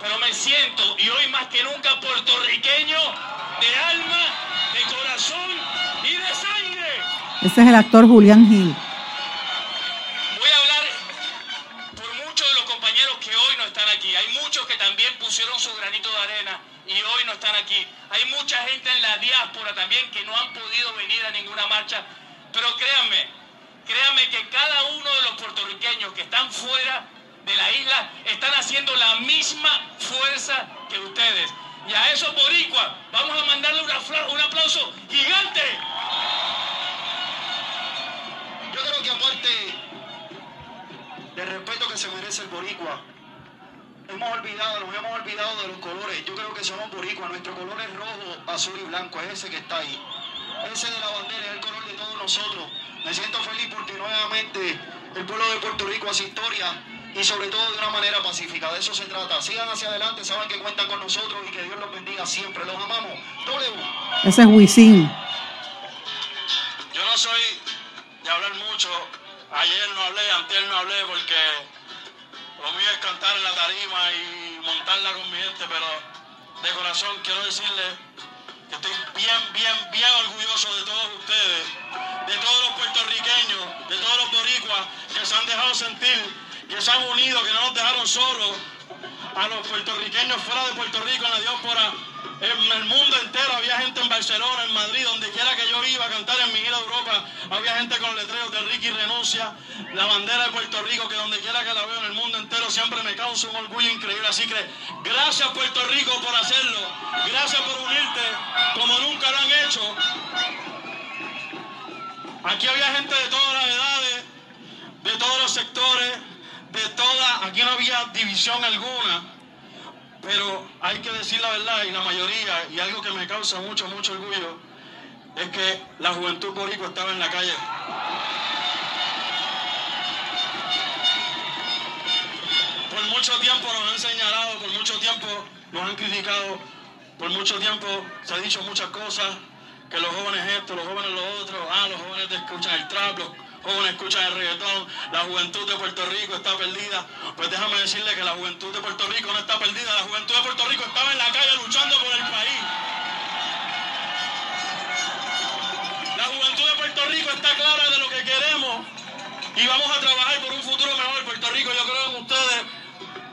Pero me siento, y hoy más que nunca, puertorriqueño de alma, de corazón y de sangre. Ese es el actor Julián Gil. Voy a hablar por muchos de los compañeros que hoy no están aquí. Hay muchos que también pusieron su granito de arena y hoy no están aquí. Hay mucha gente en la diáspora también que no han podido venir a ninguna marcha pero créanme, créanme que cada uno de los puertorriqueños que están fuera de la isla están haciendo la misma fuerza que ustedes. Y a esos boricuas vamos a mandarle un aplauso gigante. Yo creo que aparte del respeto que se merece el boricua, hemos olvidado, nos hemos olvidado de los colores. Yo creo que somos boricuas, nuestro color es rojo, azul y blanco, es ese que está ahí. Ese de la bandera es el color de todos nosotros. Me siento feliz porque nuevamente el pueblo de Puerto Rico hace historia y sobre todo de una manera pacífica. De eso se trata. Sigan hacia adelante, saben que cuentan con nosotros y que Dios los bendiga siempre. Los amamos. Ese es Wisin. Yo no soy de hablar mucho. Ayer no hablé, antes no hablé porque lo mío es cantar en la tarima y montarla con mi gente, pero de corazón quiero decirle Estoy bien, bien, bien orgulloso de todos ustedes, de todos los puertorriqueños, de todos los boricuas que se han dejado sentir, que se han unido, que no nos dejaron solos. A los puertorriqueños fuera de Puerto Rico, en la diáspora, en el mundo entero había gente en Barcelona, en Madrid, donde quiera que yo iba a cantar en mi gira de Europa, había gente con letreros de Ricky renuncia, la bandera de Puerto Rico, que donde quiera que la veo en el mundo entero siempre me causa un orgullo increíble. Así que gracias Puerto Rico por hacerlo, gracias por unirte como nunca lo han hecho. Aquí había gente de todas las edades, de todos los sectores, de todas, aquí no había división alguna. Pero hay que decir la verdad y la mayoría, y algo que me causa mucho, mucho orgullo, es que la juventud boricua estaba en la calle. Por mucho tiempo nos han señalado, por mucho tiempo nos han criticado, por mucho tiempo se ha dicho muchas cosas, que los jóvenes esto, los jóvenes lo otro, ah, los jóvenes escuchan el trap, jóvenes escuchan el reggaetón, la juventud de Puerto Rico está perdida. Pues déjame decirle que la juventud de Puerto Rico no está perdida, la juventud de Puerto Rico estaba en la calle luchando por el país. La juventud de Puerto Rico está clara de lo que queremos y vamos a trabajar por un futuro mejor. Puerto Rico, yo creo en ustedes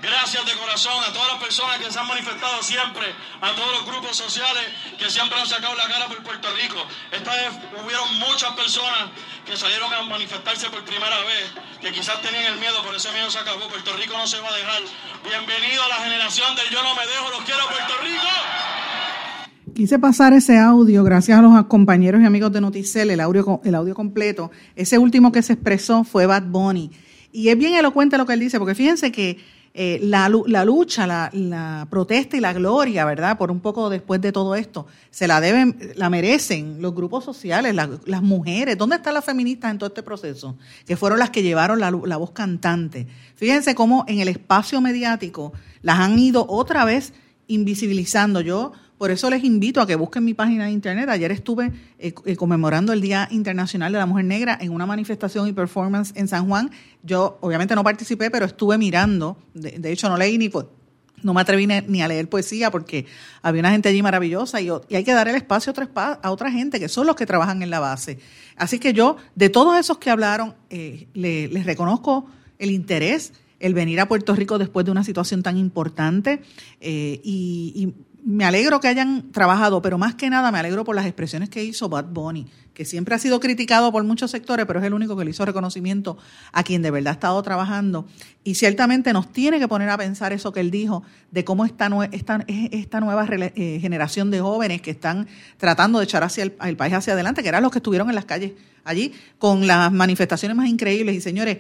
Gracias de corazón a todas las personas que se han manifestado siempre, a todos los grupos sociales que siempre han sacado la cara por Puerto Rico. Esta vez hubieron muchas personas que salieron a manifestarse por primera vez, que quizás tenían el miedo, pero ese miedo se acabó. Puerto Rico no se va a dejar. Bienvenido a la generación del Yo no me dejo, los quiero Puerto Rico. Quise pasar ese audio, gracias a los compañeros y amigos de Noticel, el audio, el audio completo. Ese último que se expresó fue Bad Bunny. Y es bien elocuente lo que él dice, porque fíjense que eh, la, lucha, la, protesta y la gloria, ¿verdad? Por un poco después de todo esto, se la deben, la merecen los grupos sociales, las mujeres. ¿Dónde están las feministas en todo este proceso? Que fueron las que llevaron la, la voz cantante. Fíjense cómo en el espacio mediático las han ido otra vez invisibilizando. Yo por eso les invito a que busquen mi página de internet. Ayer estuve eh, eh, conmemorando el Día Internacional de la Mujer Negra en una manifestación y performance en San Juan. Yo obviamente no participé, pero estuve mirando. De, hecho, no leí ni no me atreví ni a leer poesía porque había una gente allí maravillosa y, hay que dar el espacio a otra, a otra gente que son los que trabajan en la base. Así que yo, de todos esos que hablaron, eh, les reconozco el interés, el venir a Puerto Rico después de una situación tan importante y me alegro que hayan trabajado, pero más que nada me alegro por las expresiones que hizo Bad Bunny, que siempre ha sido criticado por muchos sectores, pero es el único que le hizo reconocimiento a quien de verdad ha estado trabajando. Y ciertamente nos tiene que poner a pensar eso que él dijo, de cómo esta, esta, nueva eh, generación de jóvenes que están tratando de echar hacia el país hacia adelante, que eran los que estuvieron en las calles allí con las manifestaciones más increíbles. Y señores,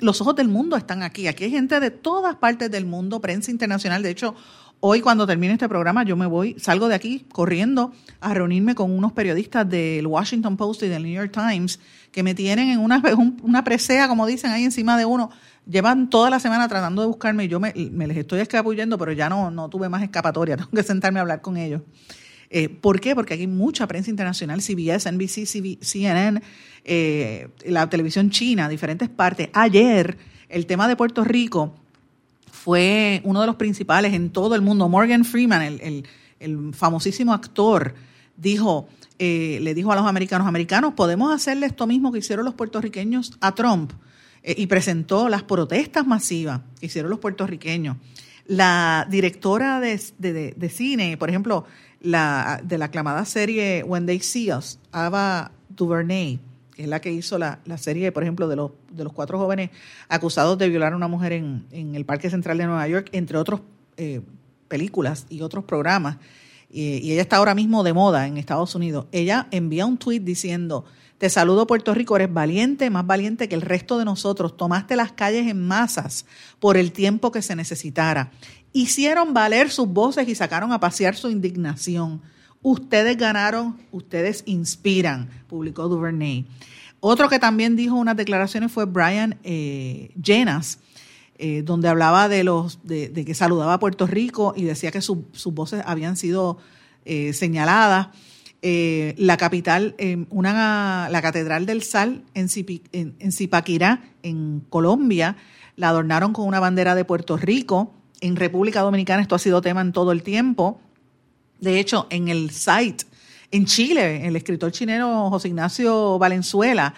los ojos del mundo están aquí. Aquí hay gente de todas partes del mundo, prensa internacional. De hecho, Hoy cuando termine este programa yo me voy, salgo de aquí corriendo a reunirme con unos periodistas del Washington Post y del New York Times que me tienen en una, presea, como dicen, ahí encima de uno. Llevan toda la semana tratando de buscarme y yo me, les estoy escabullendo, pero ya no, no tuve más escapatoria, tengo que sentarme a hablar con ellos. Eh, ¿Por qué? Porque aquí hay mucha prensa internacional, CBS, NBC, CNN, eh, la televisión china, diferentes partes. Ayer, el tema de Puerto Rico fue uno de los principales en todo el mundo. Morgan Freeman, el, famosísimo actor, dijo, eh, le dijo a los americanos, americanos, podemos hacerle esto mismo que hicieron los puertorriqueños a Trump. Eh, y presentó las protestas masivas que hicieron los puertorriqueños. La directora de, de, cine, por ejemplo, la, de la aclamada serie When They See Us, Ava DuVernay, es la que hizo la, serie, por ejemplo, de los, de los cuatro jóvenes acusados de violar a una mujer en, el Parque Central de Nueva York, entre otras eh, películas y otros programas. Y, ella está ahora mismo de moda en Estados Unidos. Ella envía un tweet diciendo, te saludo Puerto Rico, eres valiente, más valiente que el resto de nosotros. Tomaste las calles en masas por el tiempo que se necesitara. Hicieron valer sus voces y sacaron a pasear su indignación. Ustedes ganaron, ustedes inspiran, publicó Duvernay. Otro que también dijo unas declaraciones fue Brian eh, Llenas, eh, donde hablaba de, los, de, que saludaba a Puerto Rico y decía que sus voces habían sido eh, señaladas. la capital, una, la Catedral del Sal en, en Zipaquirá, en Colombia, la adornaron con una bandera de Puerto Rico. En República Dominicana esto ha sido tema en todo el tiempo. De hecho, en el site en Chile, el escritor chileno José Ignacio Valenzuela,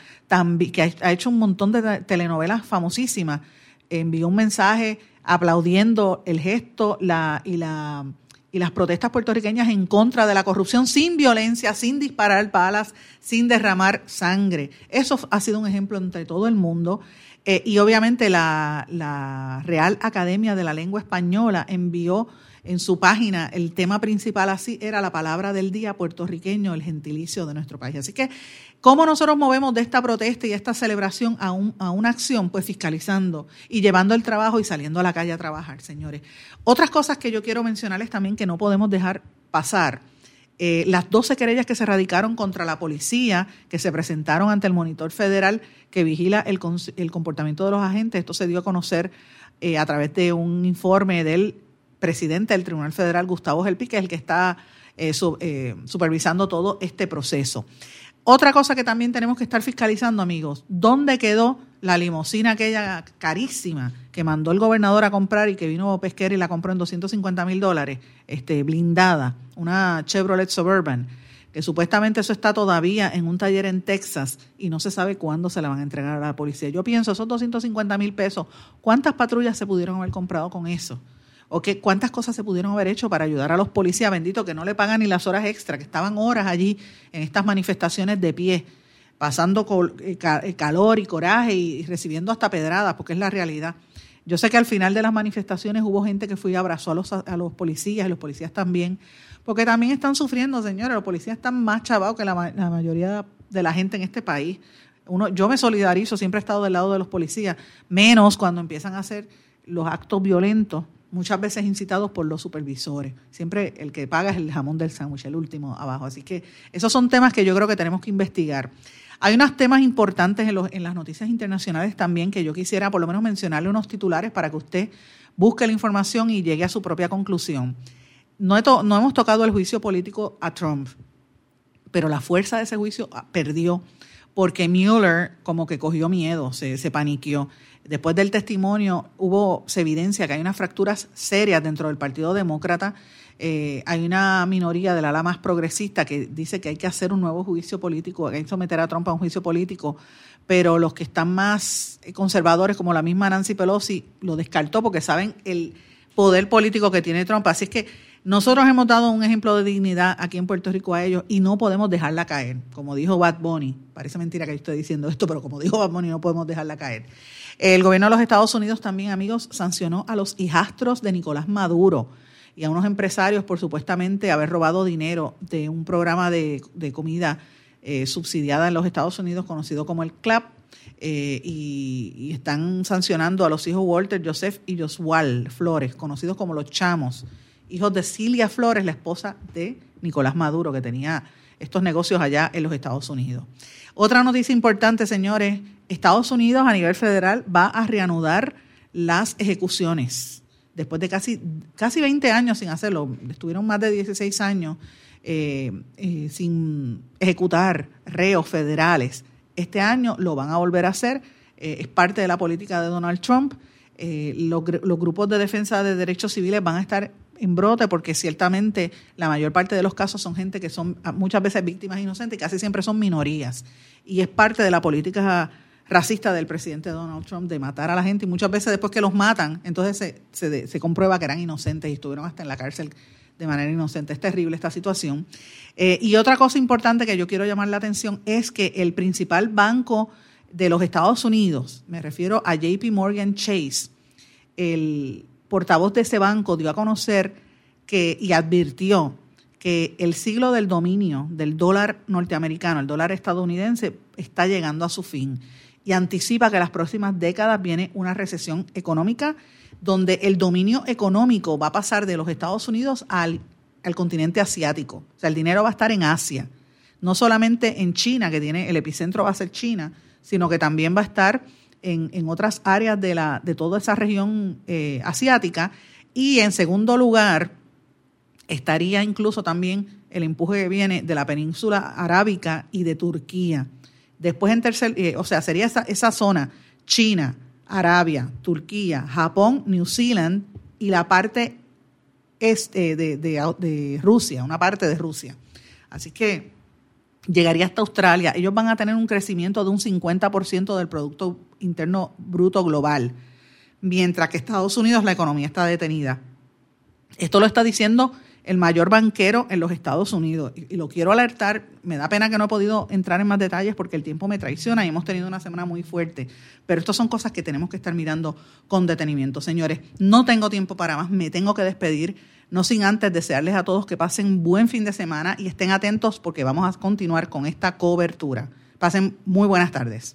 que ha hecho un montón de telenovelas famosísimas, envió un mensaje aplaudiendo el gesto y, la, y las protestas puertorriqueñas en contra de la corrupción sin violencia, sin disparar balas, sin derramar sangre. Eso ha sido un ejemplo entre todo el mundo. Eh, y obviamente la Real Academia de la Lengua Española envió en su página el tema principal así era la palabra del día puertorriqueño, el gentilicio de nuestro país. Así que, ¿cómo nosotros movemos de esta protesta y esta celebración a, una acción? Pues fiscalizando y llevando el trabajo y saliendo a la calle a trabajar, señores. Otras cosas que yo quiero mencionarles también que no podemos dejar pasar. Eh, las 12 querellas que se radicaron contra la policía, que se presentaron ante el monitor federal que vigila el, el comportamiento de los agentes, esto se dio a conocer eh, a través de un informe del presidente del Tribunal Federal, Gustavo Gelpi, que es el que está eh, eh, supervisando todo este proceso. Otra cosa que también tenemos que estar fiscalizando, amigos, ¿dónde quedó la limusina aquella carísima que mandó el gobernador a comprar y que vino Pesquera y la compró en 250 mil dólares, este, blindada, una Chevrolet Suburban, que supuestamente eso está todavía en un taller en Texas y no se sabe cuándo se la van a entregar a la policía. Yo pienso, esos 250 mil pesos, ¿cuántas patrullas se pudieron haber comprado con eso? O que cuántas cosas se pudieron haber hecho para ayudar a los policías, bendito, que no le pagan ni las horas extra, que estaban horas allí en estas manifestaciones de pie, pasando eh, eh, calor y coraje y recibiendo hasta pedradas, porque es la realidad. Yo sé que al final de las manifestaciones hubo gente que fue y abrazó a los, policías y los policías también, porque también están sufriendo, señores, los policías están más chavados que la, la mayoría de la gente en este país. Uno, yo me solidarizo, siempre he estado del lado de los policías, menos cuando empiezan a hacer los actos violentos muchas veces incitados por los supervisores. Siempre el que paga es el jamón del sándwich, el último abajo. Así que esos son temas que yo creo que tenemos que investigar. Hay unos temas importantes en, los, en las noticias internacionales también que yo quisiera por lo menos mencionarle unos titulares para que usted busque la información y llegue a su propia conclusión. No, no hemos tocado el juicio político a Trump, pero la fuerza de ese juicio ah, perdió porque Mueller como que cogió miedo, se, se paniqueó. Después del testimonio hubo, se evidencia que hay unas fracturas serias dentro del Partido Demócrata. Eh, hay una minoría del ala más progresista que dice que hay que hacer un nuevo juicio político, hay que someter a Trump a un juicio político, pero los que están más conservadores, como la misma Nancy Pelosi, lo descartó porque saben el poder político que tiene Trump. Así es que Nosotros hemos dado un ejemplo de dignidad aquí en Puerto Rico a ellos y no podemos dejarla caer. Como dijo Bad Bunny, parece mentira que yo estoy diciendo esto, pero como dijo Bad Bunny, no podemos dejarla caer. El gobierno de los Estados Unidos también, amigos, sancionó a los hijastros de Nicolás Maduro y a unos empresarios por supuestamente haber robado dinero de un programa de, comida eh, subsidiada en los Estados Unidos conocido como el CLAP. Eh, y, están sancionando a los hijos Walter, Joseph y Josual Flores, conocidos como los chamos, hijos de Cilia Flores, la esposa de Nicolás Maduro, que tenía estos negocios allá en los Estados Unidos. Otra noticia importante, señores, Estados Unidos a nivel federal va a reanudar las ejecuciones. Después de casi, casi 20 años sin hacerlo, estuvieron más de 16 años eh, eh, sin ejecutar reos federales. Este año lo van a volver a hacer, eh, es parte de la política de Donald Trump. Los, los grupos de defensa de derechos civiles van a estar en brote porque ciertamente la mayor parte de los casos son gente que son muchas veces víctimas inocentes casi siempre son minorías. Y es parte de la política racista del presidente Donald Trump de matar a la gente y muchas veces después que los matan, entonces se, se, comprueba que eran inocentes y estuvieron hasta en la cárcel de manera inocente. Es terrible esta situación. Eh, y otra cosa importante que yo quiero llamar la atención es que el principal banco de los Estados Unidos, me refiero a JP Morgan Chase, el portavoz de ese banco dio a conocer que y advirtió que el siglo del dominio del dólar norteamericano, el dólar estadounidense, está llegando a su fin y anticipa que las próximas décadas viene una recesión económica donde el dominio económico va a pasar de los Estados Unidos al, al continente asiático. O sea, el dinero va a estar en Asia, no solamente en China, que tiene el epicentro va a ser China, sino que también va a estar en, en otras áreas de, la, de toda esa región eh, asiática. Y en segundo lugar, estaría incluso también el empuje que viene de la península arábica y de Turquía. Después en tercer, eh, o sea, sería esa, esa zona, China, Arabia, Turquía, Japón, New Zealand y la parte este de, de, Rusia, una parte de Rusia. Así que llegaría hasta Australia. Ellos van a tener un crecimiento de un 50% del Producto Interno Bruto Global, mientras que Estados Unidos la economía está detenida. Esto lo está diciendo el mayor banquero en los Estados Unidos. Y, lo quiero alertar, me da pena que no he podido entrar en más detalles porque el tiempo me traiciona y hemos tenido una semana muy fuerte. Pero estas son cosas que tenemos que estar mirando con detenimiento. Señores, no tengo tiempo para más, me tengo que despedir. No sin antes desearles a todos que pasen buen fin de semana y estén atentos porque vamos a continuar con esta cobertura. Pasen muy buenas tardes.